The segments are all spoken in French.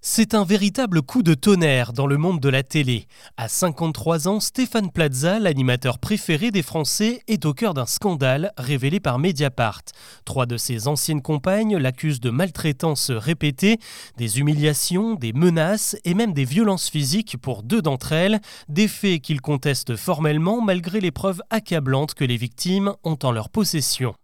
C'est un véritable coup de tonnerre dans le monde de la télé. À 53 ans, Stéphane Plaza, l'animateur préféré des Français, est au cœur d'un scandale révélé par Mediapart. Trois de ses anciennes compagnes l'accusent de maltraitance répétée, des humiliations, des menaces et même des violences physiques pour deux d'entre elles, des faits qu'il conteste formellement malgré les preuves accablantes que les victimes ont en leur possession.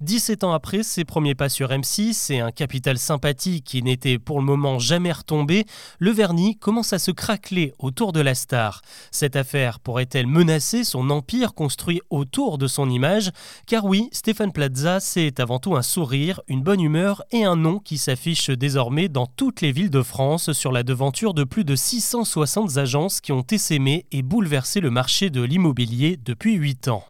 17 ans après ses premiers pas sur M6 et un capital sympathie qui n'était pour le moment jamais retombé, le vernis commence à se craqueler autour de la star. Cette affaire pourrait-elle menacer son empire construit autour de son image? Car oui, Stéphane Plaza, c'est avant tout un sourire, une bonne humeur et un nom qui s'affiche désormais dans toutes les villes de France sur la devanture de plus de 660 agences qui ont essaimé et bouleversé le marché de l'immobilier depuis 8 ans.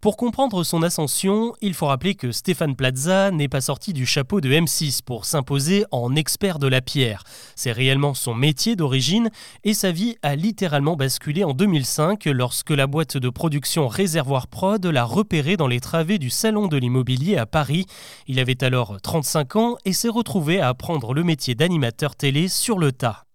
Pour comprendre son ascension, il faut rappeler que Stéphane Plaza n'est pas sorti du chapeau de M6 pour s'imposer en expert de la pierre. C'est réellement son métier d'origine et sa vie a littéralement basculé en 2005 lorsque la boîte de production Réservoir Prod l'a repéré dans les travées du Salon de l'immobilier à Paris. Il avait alors 35 ans et s'est retrouvé à apprendre le métier d'animateur télé sur le tas.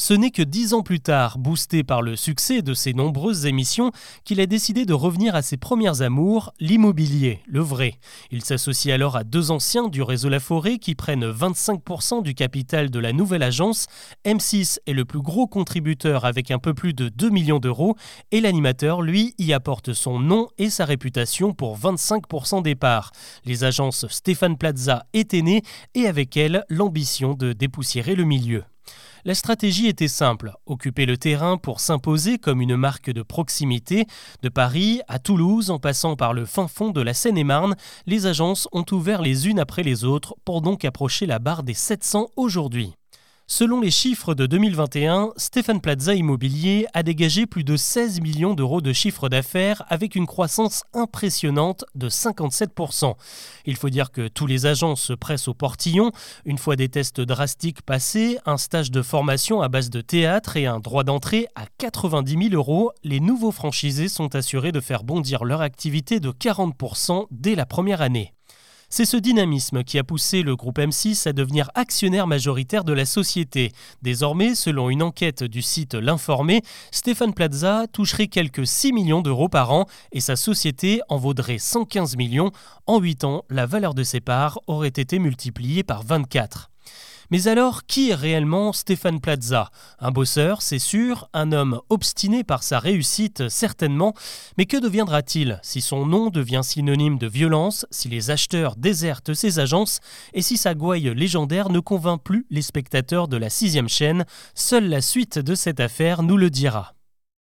Ce n'est que dix ans plus tard, boosté par le succès de ses nombreuses émissions, qu'il a décidé de revenir à ses premières amours, l'immobilier, le vrai. Il s'associe alors à deux anciens du réseau La Forêt qui prennent 25% du capital de la nouvelle agence. M6 est le plus gros contributeur avec un peu plus de 2 millions d'euros et l'animateur, lui, y apporte son nom et sa réputation pour 25% des parts. Les agences Stéphane Plaza étaient nées et avec elles l'ambition de dépoussiérer le milieu. La stratégie était simple, occuper le terrain pour s'imposer comme une marque de proximité. De Paris à Toulouse, en passant par le fin fond de la Seine-et-Marne, les agences ont ouvert les unes après les autres pour donc approcher la barre des 700 aujourd'hui. Selon les chiffres de 2021, Stéphane Plaza Immobilier a dégagé plus de 16 millions d'euros de chiffre d'affaires avec une croissance impressionnante de 57%. Il faut dire que tous les agents se pressent au portillon. Une fois des tests drastiques passés, un stage de formation à base de théâtre et un droit d'entrée à 90 000 euros, les nouveaux franchisés sont assurés de faire bondir leur activité de 40% dès la première année. C'est ce dynamisme qui a poussé le groupe M6 à devenir actionnaire majoritaire de la société. Désormais, selon une enquête du site L'Informé, Stéphane Plaza toucherait quelques 6 millions d'euros par an et sa société en vaudrait 115 millions. En 8 ans, la valeur de ses parts aurait été multipliée par 24. Mais alors, qui est réellement Stéphane Plaza? Un bosseur, c'est sûr, un homme obstiné par sa réussite, certainement, mais que deviendra-t-il si son nom devient synonyme de violence, si les acheteurs désertent ses agences et si sa gouaille légendaire ne convainc plus les spectateurs de la sixième chaîne? Seule la suite de cette affaire nous le dira.